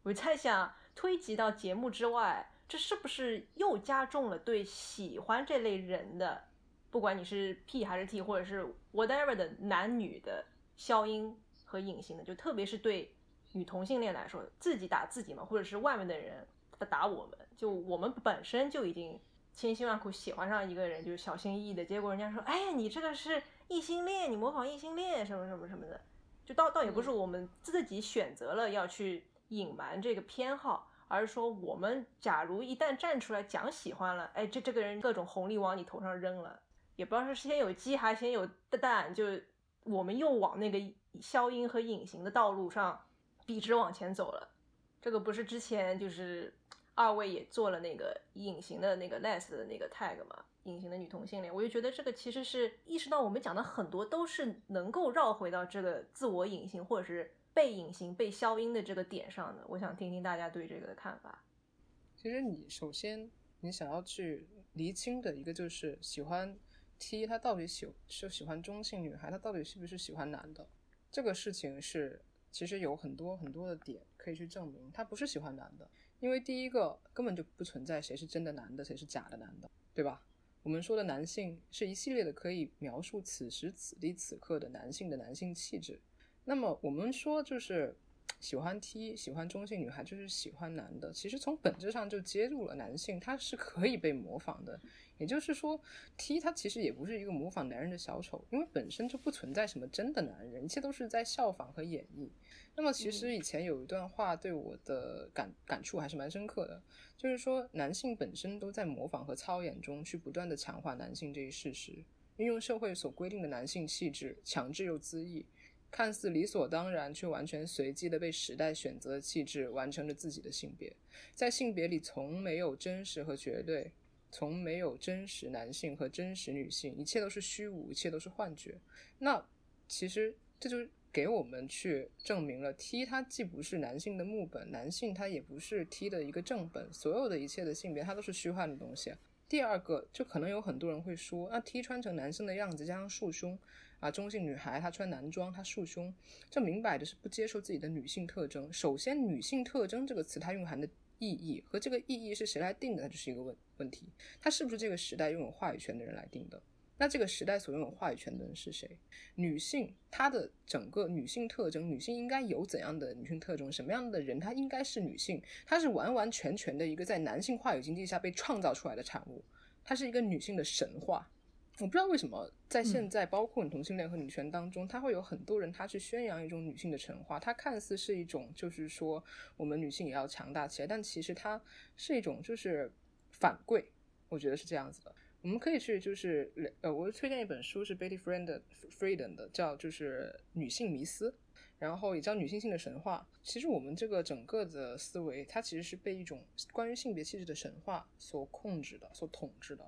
D: 我在想，推及到节目之外，这是不是又加重了对喜欢这类人的？不管你是 P 还是 T，或者是 whatever 的男女的消音和隐形的，就特别是对女同性恋来说，自己打自己嘛，或者是外面的人他打我们，就我们本身就已经千辛万苦喜欢上一个人，就是小心翼翼的，结果人家说，哎呀，你这个是异性恋，你模仿异性恋什么什么什么的，就倒倒也不是我们自己选择了要去隐瞒这个偏好，而是说我们假如一旦站出来讲喜欢了，哎，这这个人各种红利往你头上扔了。也不知道是先有鸡还是先有蛋，就我们又往那个消音和隐形的道路上笔直往前走了。这个不是之前就是二位也做了那个隐形的那个 less 的那个 tag 嘛？隐形的女同性恋，我就觉得这个其实是意识到我们讲的很多都是能够绕回到这个自我隐形或者是被隐形、被消音的这个点上的。我想听听大家对这个的看法。
C: 其实你首先你想要去厘清的一个就是喜欢 T，他到底喜是喜欢中性女孩，他到底是不是喜欢男的？这个事情是其实有很多很多的点可以去证明，他不是喜欢男的，因为第一个根本就不存在谁是真的男的，谁是假的男的，对吧？我们说的男性是一系列的可以描述此时此地此刻的男性的男性气质。那么我们说就是喜欢 T 喜欢中性女孩就是喜欢男的，其实从本质上就揭露了男性他是可以被模仿的。也就是说，T 他其实也不是一个模仿男人的小丑，因为本身就不存在什么真的男人，一切都是在效仿和演绎。那么其实以前有一段话对我的感感触还是蛮深刻的，就是说男性本身都在模仿和操演中去不断的强化男性这一事实，运用社会所规定的男性气质，强制又恣意，看似理所当然却完全随机的被时代选择的气质，完成了自己的性别，在性别里从没有真实和绝对。从没有真实男性和真实女性，一切都是虚无，一切都是幻觉。那其实这就给我们去证明了 T 它既不是男性的木本，男性它也不是 T 的一个正本，所有的一切的性别它都是虚幻的东西。第二个，就可能有很多人会说，那 T 穿成男生的样子加上束胸啊，中性女孩她穿男装她束胸，这明摆着是不接受自己的女性特征。首先，女性特征这个词它蕴含的。意义和这个意义是谁来定的？它就是一个问问题。它是不是这个时代拥有话语权的人来定的？那这个时代所拥有话语权的人是谁？女性她的整个女性特征，女性应该有怎样的女性特征？什么样的人她应该是女性？她是完完全全的一个在男性话语经济下被创造出来的产物，它是一个女性的神话。我不知道为什么在现在，包括同性恋和女权当中，他会有很多人他去宣扬一种女性的神话，它看似是一种就是说我们女性也要强大起来，但其实它是一种就是反贵，我觉得是这样子的。我们可以去就是呃，我推荐一本书是 Betty Friedan 的，叫就是女性迷思，然后也叫女性性的神话。其实我们这个整个的思维，它其实是被一种关于性别气质的神话所控制的，所统治的。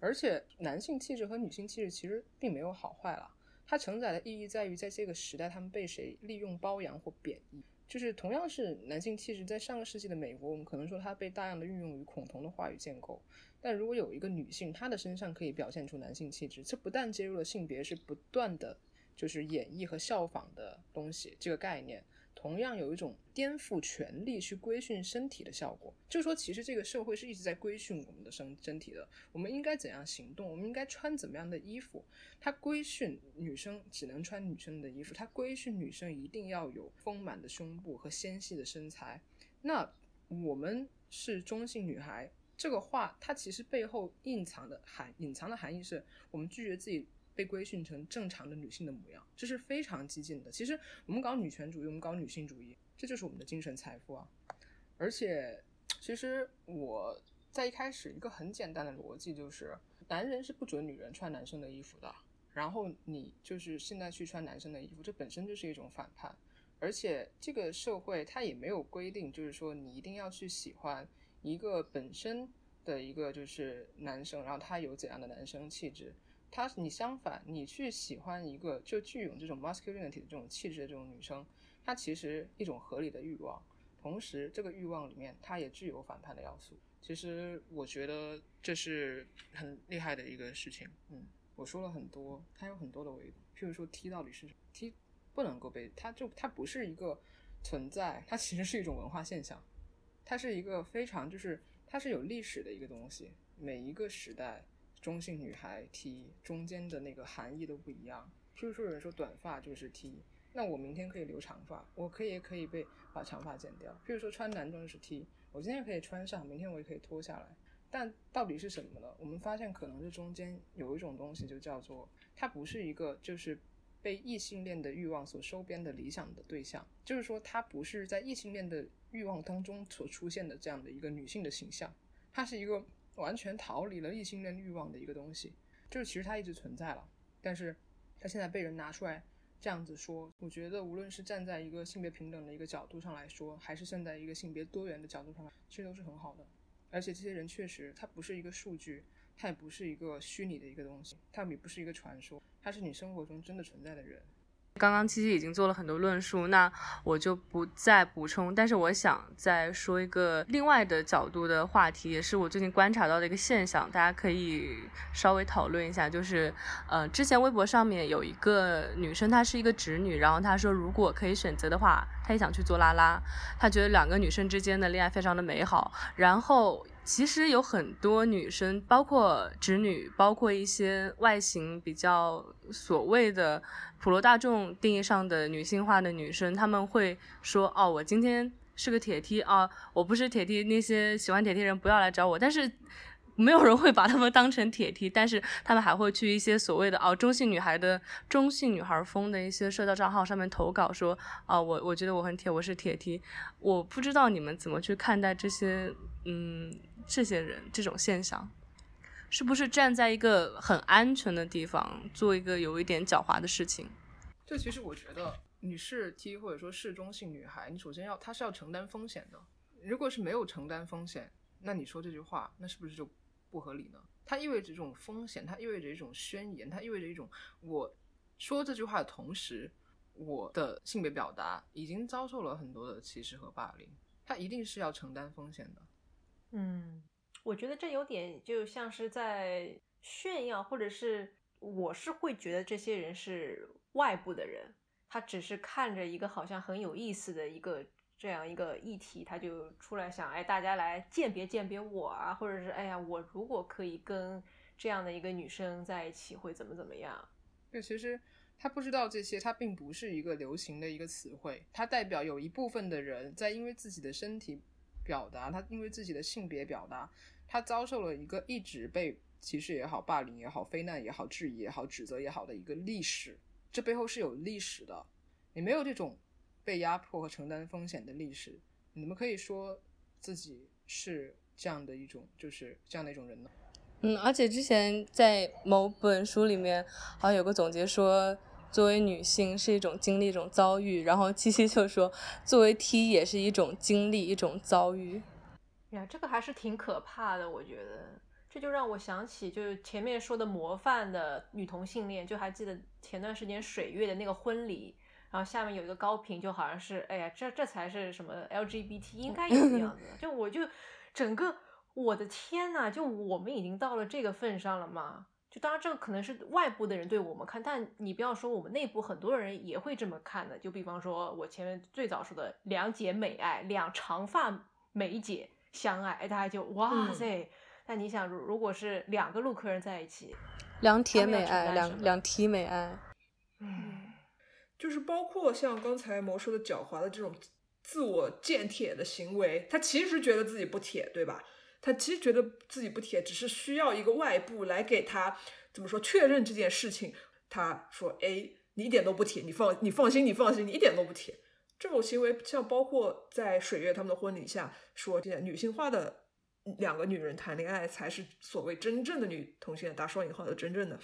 C: 而且男性气质和女性气质其实并没有好坏了，它承载的意义在于在这个时代他们被谁利用、褒扬或贬义。就是同样是男性气质，在上个世纪的美国，我们可能说它被大量的运用于恐同的话语建构。但如果有一个女性，她的身上可以表现出男性气质，这不但揭露了性别是不断的就是演绎和效仿的东西这个概念。同样有一种颠覆权力去规训身体的效果，就是说，其实这个社会是一直在规训我们的身身体的。我们应该怎样行动？我们应该穿怎么样的衣服？它规训女生只能穿女生的衣服，它规训女生一定要有丰满的胸部和纤细的身材。那我们是中性女孩，这个话它其实背后隐藏的含隐藏的含义是我们拒绝自己。被规训成正常的女性的模样，这是非常激进的。其实我们搞女权主义，我们搞女性主义，这就是我们的精神财富啊！而且，其实我在一开始一个很简单的逻辑就是，男人是不准女人穿男生的衣服的。然后你就是现在去穿男生的衣服，这本身就是一种反叛。而且这个社会它也没有规定，就是说你一定要去喜欢一个本身的一个就是男生，然后他有怎样的男生气质。他你相反，你去喜欢一个就具有这种 masculinity 的这种气质的这种女生，她其实一种合理的欲望，同时这个欲望里面它也具有反叛的要素。其实我觉得这是很厉害的一个事情。嗯，我说了很多，它有很多的维度。譬如说 T 到底是 T 不能够被，它就它不是一个存在，它其实是一种文化现象，它是一个非常就是它是有历史的一个东西，每一个时代。中性女孩 T 中间的那个含义都不一样。譬如说，有人说短发就是 T，那我明天可以留长发，我可以可以被把长发剪掉。譬如说，穿男装就是 T，我今天可以穿上，明天我也可以脱下来。但到底是什么呢？我们发现可能这中间有一种东西，就叫做它不是一个就是被异性恋的欲望所收编的理想的对象，就是说它不是在异性恋的欲望当中所出现的这样的一个女性的形象，它是一个。完全逃离了异性恋欲望的一个东西，就是其实它一直存在了，但是它现在被人拿出来这样子说，我觉得无论是站在一个性别平等的一个角度上来说，还是站在一个性别多元的角度上来，其实都是很好的。而且这些人确实，他不是一个数据，他也不是一个虚拟的一个东西，他也不是一个传说，他是你生活中真的存在的人。
B: 刚刚七七已经做了很多论述，那我就不再补充。但是我想再说一个另外的角度的话题，也是我最近观察到的一个现象，大家可以稍微讨论一下。就是，呃，之前微博上面有一个女生，她是一个直女，然后她说，如果可以选择的话，她也想去做拉拉，她觉得两个女生之间的恋爱非常的美好。然后。其实有很多女生，包括直女，包括一些外形比较所谓的普罗大众定义上的女性化的女生，她们会说：“哦，我今天是个铁梯啊，我不是铁梯，那些喜欢铁梯人不要来找我。”但是。没有人会把他们当成铁梯，但是他们还会去一些所谓的哦中性女孩的中性女孩风的一些社交账号上面投稿说啊我我觉得我很铁，我是铁梯。我不知道你们怎么去看待这些嗯这些人这种现象，是不是站在一个很安全的地方做一个有一点狡猾的事情？
C: 这其实我觉得你是 T 或者说是中性女孩，你首先要她是要承担风险的。如果是没有承担风险，那你说这句话，那是不是就？不合理呢？它意味着一种风险，它意味着一种宣言，它意味着一种我说这句话的同时，我的性别表达已经遭受了很多的歧视和霸凌，它一定是要承担风险的。
D: 嗯，我觉得这有点就像是在炫耀，或者是我是会觉得这些人是外部的人，他只是看着一个好像很有意思的一个。这样一个议题，他就出来想，哎，大家来鉴别鉴别我啊，或者是，哎呀，我如果可以跟这样的一个女生在一起，会怎么怎么样？
C: 对，其实他不知道这些，它并不是一个流行的一个词汇，它代表有一部分的人在因为自己的身体表达，他因为自己的性别表达，他遭受了一个一直被歧视也好、霸凌也好、非难也好、质疑也好、指责也好的一个历史，这背后是有历史的，你没有这种。被压迫和承担风险的历史，你们可以说自己是这样的一种，就是这样的一种人呢？
B: 嗯，而且之前在某本书里面好像有个总结说，作为女性是一种经历，一种遭遇。然后七七就说，作为 T 也是一种经历，一种遭遇。
D: 呀，这个还是挺可怕的，我觉得。这就让我想起，就是前面说的模范的女同性恋，就还记得前段时间水月的那个婚礼。然后下面有一个高频，就好像是，哎呀，这这才是什么 LGBT 应该有的样子。就我就整个，我的天呐，就我们已经到了这个份上了吗？就当然这个可能是外部的人对我们看，但你不要说我们内部很多人也会这么看的。就比方说我前面最早说的两姐美爱，两长发美姐相爱，哎，大家就哇塞。那你想，如如果是两个陆客人在一起，
B: 两铁美爱，两两 T 美爱，
D: 嗯。
A: 就是包括像刚才毛说的狡猾的这种自我建铁的行为，他其实觉得自己不铁，对吧？他其实觉得自己不铁，只是需要一个外部来给他怎么说确认这件事情。他说：“哎，你一点都不铁，你放你放心，你放心，你一点都不铁。”这种行为，像包括在水月他们的婚礼下说，这女性化的两个女人谈恋爱才是所谓真正的女同性恋，打双引号的真正的。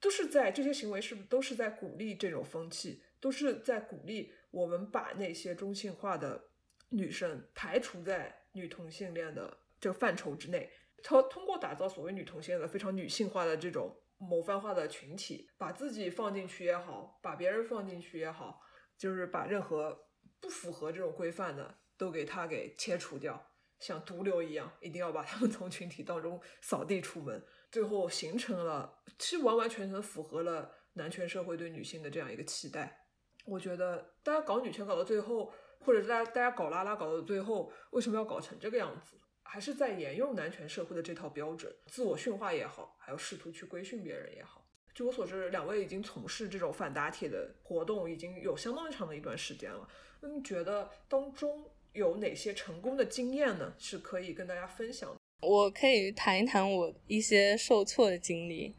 A: 都是在这些行为是不是都是在鼓励这种风气，都是在鼓励我们把那些中性化的女生排除在女同性恋的这个范畴之内。他通过打造所谓女同性恋的非常女性化的这种模范化的群体，把自己放进去也好，把别人放进去也好，就是把任何不符合这种规范的都给他给切除掉，像毒瘤一样，一定要把他们从群体当中扫地出门。最后形成了，其实完完全全符合了男权社会对女性的这样一个期待。我觉得大家搞女权搞到最后，或者是大家大家搞拉拉搞到最后，为什么要搞成这个样子？还是在沿用男权社会的这套标准，自我驯化也好，还有试图去规训别人也好。据我所知，两位已经从事这种反打铁的活动已经有相当长的一段时间了。那你觉得当中有哪些成功的经验呢？是可以跟大家分享？
B: 我可以谈一谈我一些受挫的经历，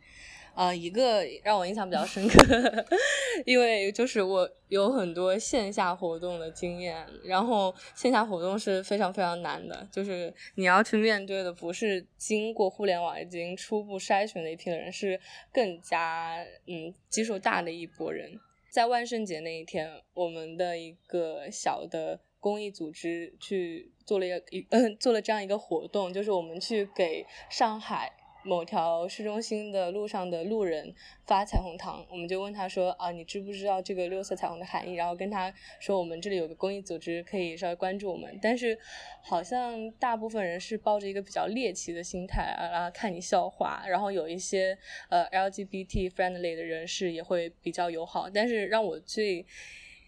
B: 啊，一个让我印象比较深刻，因为就是我有很多线下活动的经验，然后线下活动是非常非常难的，就是你要去面对的不是经过互联网已经初步筛选的一批人，是更加嗯基数大的一波人。在万圣节那一天，我们的一个小的。公益组织去做了一个一嗯做了这样一个活动，就是我们去给上海某条市中心的路上的路人发彩虹糖，我们就问他说啊，你知不知道这个六色彩虹的含义？然后跟他说我们这里有个公益组织可以稍微关注我们。但是好像大部分人是抱着一个比较猎奇的心态啊，看你笑话。然后有一些呃 LGBT friendly 的人士也会比较友好。但是让我最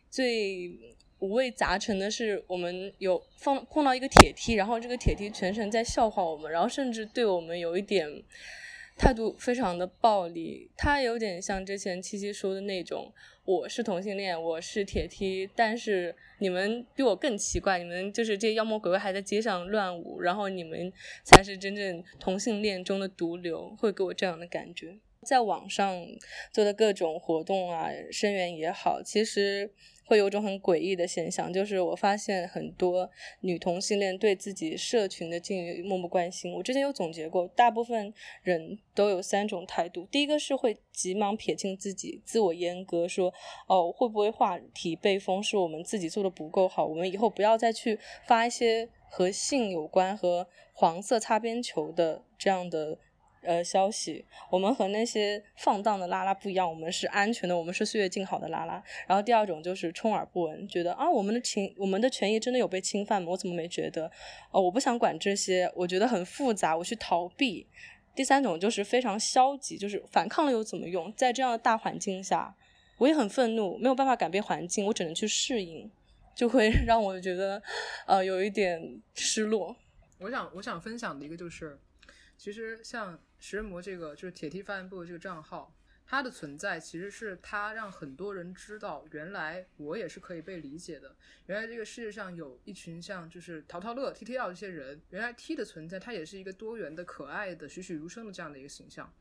B: 最。五味杂陈的是，我们有放碰到一个铁梯，然后这个铁梯全程在笑话我们，然后甚至对我们有一点态度非常的暴力。他有点像之前七七说的那种，我是同性恋，我是铁梯，但是你们比我更奇怪，你们就是这些妖魔鬼怪还在街上乱舞，然后你们才是真正同性恋中的毒瘤，会给我这样的感觉。在网上做的各种活动啊，声援也好，其实。会有种很诡异的现象，就是我发现很多女同性恋对自己社群的境遇漠不关心。我之前有总结过，大部分人都有三种态度：第一个是会急忙撇清自己，自我阉割，说哦会不会话题被封是我们自己做的不够好，我们以后不要再去发一些和性有关和黄色擦边球的这样的。呃，消息，我们和那些放荡的拉拉不一样，我们是安全的，我们是岁月静好的拉拉。然后第二种就是充耳不闻，觉得啊，我们的情，我们的权益真的有被侵犯吗？我怎么没觉得？哦，我不想管这些，我觉得很复杂，我去逃避。第三种就是非常消极，就是反抗了又怎么用？在这样的大环境下，我也很愤怒，没有办法改变环境，我只能去适应，就会让我觉得，呃，有一点失落。
C: 我想，我想分享的一个就是，其实像。食人魔这个就是铁梯发言部的这个账号，它的存在其实是它让很多人知道，原来我也是可以被理解的。原来这个世界上有一群像就是淘淘乐、T T L 这些人，原来 T 的存在它也是一个多元的、可爱的、栩栩如生的这样的一个形象。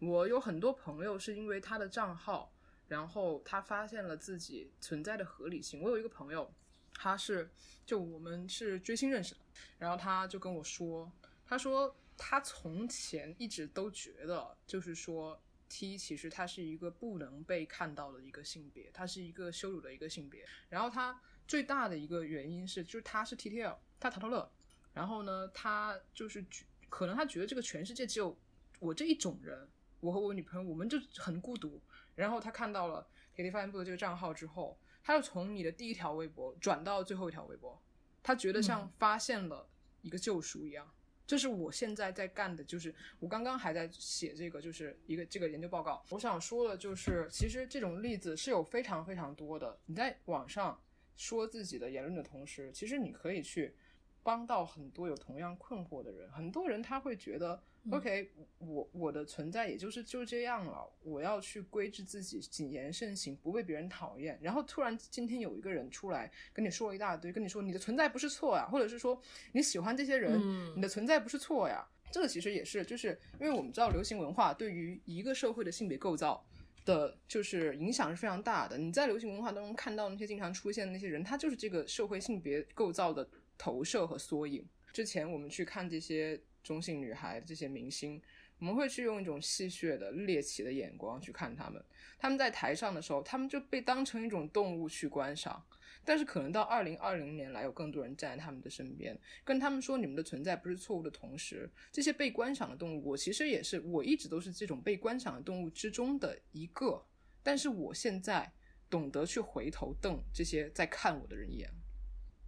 C: 我有很多朋友是因为他的账号，然后他发现了自己存在的合理性。我有一个朋友，他是就我们是追星认识的，然后他就跟我说，他说。他从前一直都觉得，就是说，T 其实他是一个不能被看到的一个性别，他是一个羞辱的一个性别。然后他最大的一个原因是，就是他是 TTL，他淘淘乐。然后呢，他就是可能他觉得这个全世界只有我这一种人，我和我女朋友，我们就很孤独。然后他看到了铁力发言部的这个账号之后，他就从你的第一条微博转到最后一条微博，他觉得像发现了一个救赎一样。这是我现在在干的，就是我刚刚还在写这个，就是一个这个研究报告。我想说的就是，其实这种例子是有非常非常多的。你在网上说自己的言论的同时，其实你可以去。帮到很多有同样困惑的人，很多人他会觉得，OK，我我的存在也就是就这样了，我要去规制自己，谨言慎行，不被别人讨厌。然后突然今天有一个人出来跟你说了一大堆，跟你说你的存在不是错呀，或者是说你喜欢这些人，你的存在不是错呀。这个其实也是，就是因为我们知道流行文化对于一个社会的性别构造的，就是影响是非常大的。你在流行文化当中看到那些经常出现的那些人，他就是这个社会性别构造的。投射和缩影。之前我们去看这些中性女孩、这些明星，我们会去用一种戏谑的、猎奇的眼光去看他们。他们在台上的时候，他们就被当成一种动物去观赏。但是可能到二零二零年来，有更多人站在他们的身边，跟他们说你们的存在不是错误的同时，这些被观赏的动物，我其实也是，我一直都是这种被观赏的动物之中的一个。但是我现在懂得去回头瞪这些在看我的人一眼。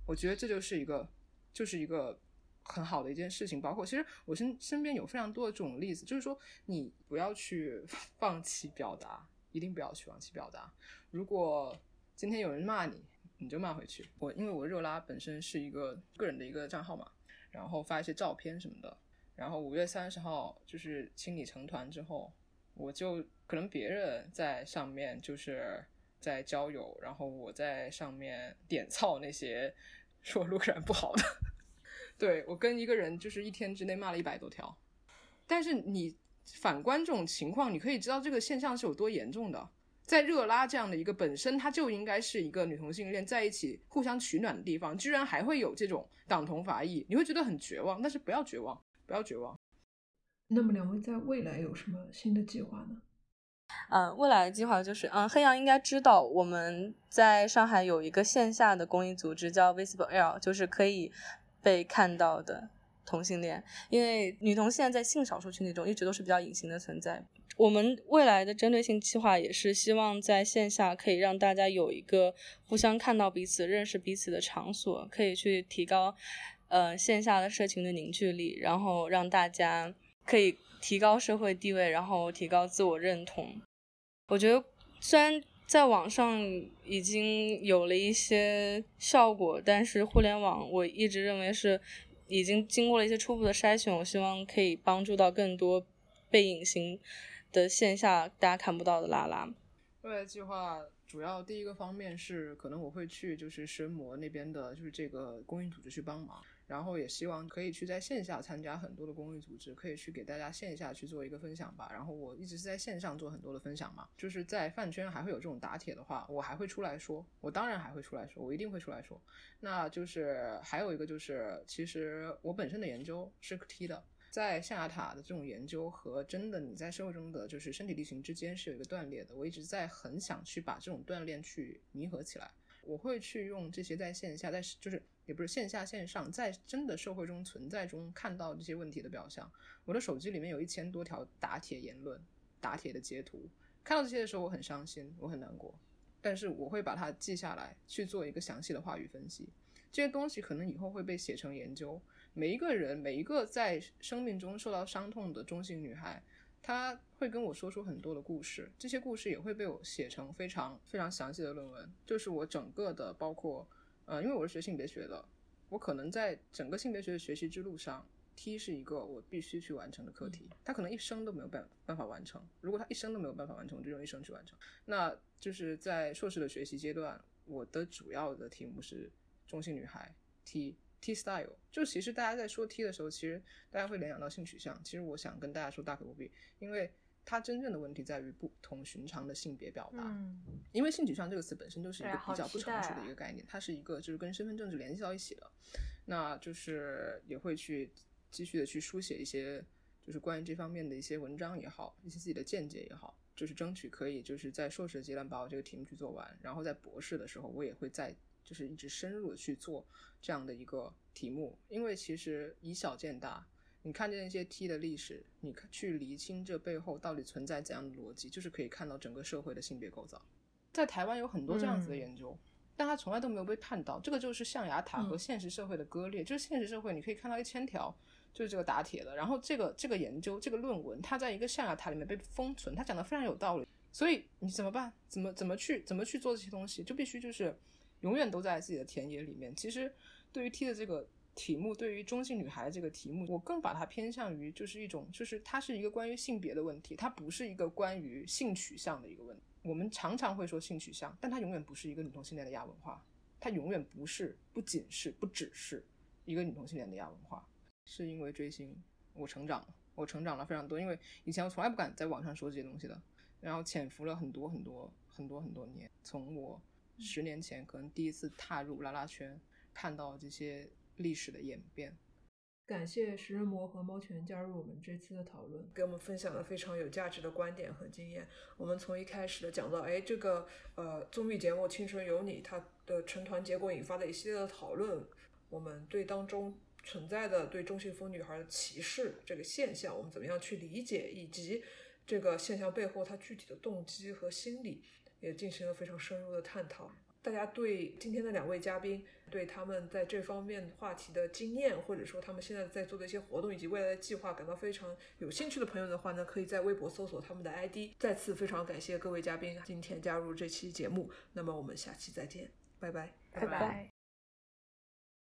C: 我觉得这就是一个，就是一个很好的一件事情。包括其实我身身边有非常多的这种例子，就是说你不要去 放弃表达，一定不要去放弃表达。如果今天有人骂你，你就骂回去。我因为我热拉本身是一个个人的一个账号嘛，然后发一些照片什么的。然后五月三十号就是清理成团之后，我就可能别人在上面就是。在交友，然后我在上面点 操那些说卢克然不好的，对我跟一个人就是一天之内骂了一百多条。但是你反观这种情况，你可以知道这个现象是有多严重的。在热拉这样的一个本身它就应该是一个女同性恋在一起互相取暖的地方，居然还会有这种党同伐异，你会觉得很绝望。但是不要绝望，不要绝望。
A: 那么两位在未来有什么新的计划呢？
B: 嗯，未来的计划就是，嗯，黑羊应该知道我们在上海有一个线下的公益组织叫 Visible L，就是可以被看到的。同性恋，因为女同性恋在性少数群体中一直都是比较隐形的存在。我们未来的针对性计划也是希望在线下可以让大家有一个互相看到彼此、认识彼此的场所，可以去提高呃线下的社群的凝聚力，然后让大家可以提高社会地位，然后提高自我认同。我觉得虽然在网上已经有了一些效果，但是互联网我一直认为是已经经过了一些初步的筛选。我希望可以帮助到更多被隐形的线下大家看不到的拉拉。
C: 未来计划主要第一个方面是可能我会去就是神魔那边的，就是这个公益组织去帮忙。然后也希望可以去在线下参加很多的公益组织，可以去给大家线下去做一个分享吧。然后我一直是在线上做很多的分享嘛，就是在饭圈还会有这种打铁的话，我还会出来说，我当然还会出来说，我一定会出来说。那就是还有一个就是，其实我本身的研究是 T 的，在象牙塔的这种研究和真的你在社会中的就是身体力行之间是有一个断裂的。我一直在很想去把这种断裂去弥合起来。我会去用这些在线下，在就是也不是线下线上，在真的社会中存在中看到这些问题的表象。我的手机里面有一千多条打铁言论、打铁的截图，看到这些的时候我很伤心，我很难过。但是我会把它记下来，去做一个详细的话语分析。这些东西可能以后会被写成研究。每一个人，每一个在生命中受到伤痛的中性女孩。她会跟我说出很多的故事，这些故事也会被我写成非常非常详细的论文。就是我整个的，包括，呃，因为我是学性别学的，我可能在整个性别学的学习之路上，T 是一个我必须去完成的课题。他可能一生都没有办办法完成，如果他一生都没有办法完成，我就用一生去完成。那就是在硕士的学习阶段，我的主要的题目是中性女孩 T。T style 就其实大家在说 T 的时候，其实大家会联想到性取向。其实我想跟大家说大可不必，因为它真正的问题在于不同寻常的性别表达。嗯，因为性取向这个词本身就是一个比较不成熟的一个概念，它是一个就是跟身份证是联系到一起的。那就是也会去继续的去书写一些就是关于这方面的一些文章也好，一些自己的见解也好，就是争取可以就是在硕士阶段把我这个题目去做完，然后在博士的时候我也会在。就是一直深入的去做这样的一个题目，因为其实以小见大，你看见一些 T 的历史，你去厘清这背后到底存在怎样的逻辑，就是可以看到整个社会的性别构造。在台湾有很多这样子的研究，但它从来都没有被看到。这个就是象牙塔和现实社会的割裂。就是现实社会你可以看到一千条，就是这个打铁的，然后这个这个研究这个论文，它在一个象牙塔里面被封存，它讲的非常有道理。所以你怎么办？怎么怎么去怎么去做这些东西？就必须就是。永远都在自己的田野里面。其实，对于 T 的这个题目，对于中性女孩这个题目，我更把它偏向于就是一种，就是它是一个关于性别的问题，它不是一个关于性取向的一个问。我们常常会说性取向，但它永远不是一个女同性恋的亚文化，它永远不是，不仅是，不只是一个女同性恋的亚文化。是因为追星，我成长了，我成长了非常多。因为以前我从来不敢在网上说这些东西的，然后潜伏了很多很多很多很多年，从我。十年前，可能第一次踏入拉拉圈，看到这些历史的演变。
A: 感谢食人魔和猫拳加入我们这次的讨论，给我们分享了非常有价值的观点和经验。我们从一开始的讲到，哎，这个呃综艺节目《青春有你》它的成团结果引发的一系列的讨论，我们对当中存在的对中性风女孩的歧视这个现象，我们怎么样去理解，以及这个现象背后它具体的动机和心理。也进行了非常深入的探讨。大家对今天的两位嘉宾，对他们在这方面话题的经验，或者说他们现在在做的一些活动以及未来的计划感到非常有兴趣的朋友的话呢，可以在微博搜索他们的 ID。再次非常感谢各位嘉宾今天加入这期节目。那么我们下期再见，拜拜，
B: 拜拜。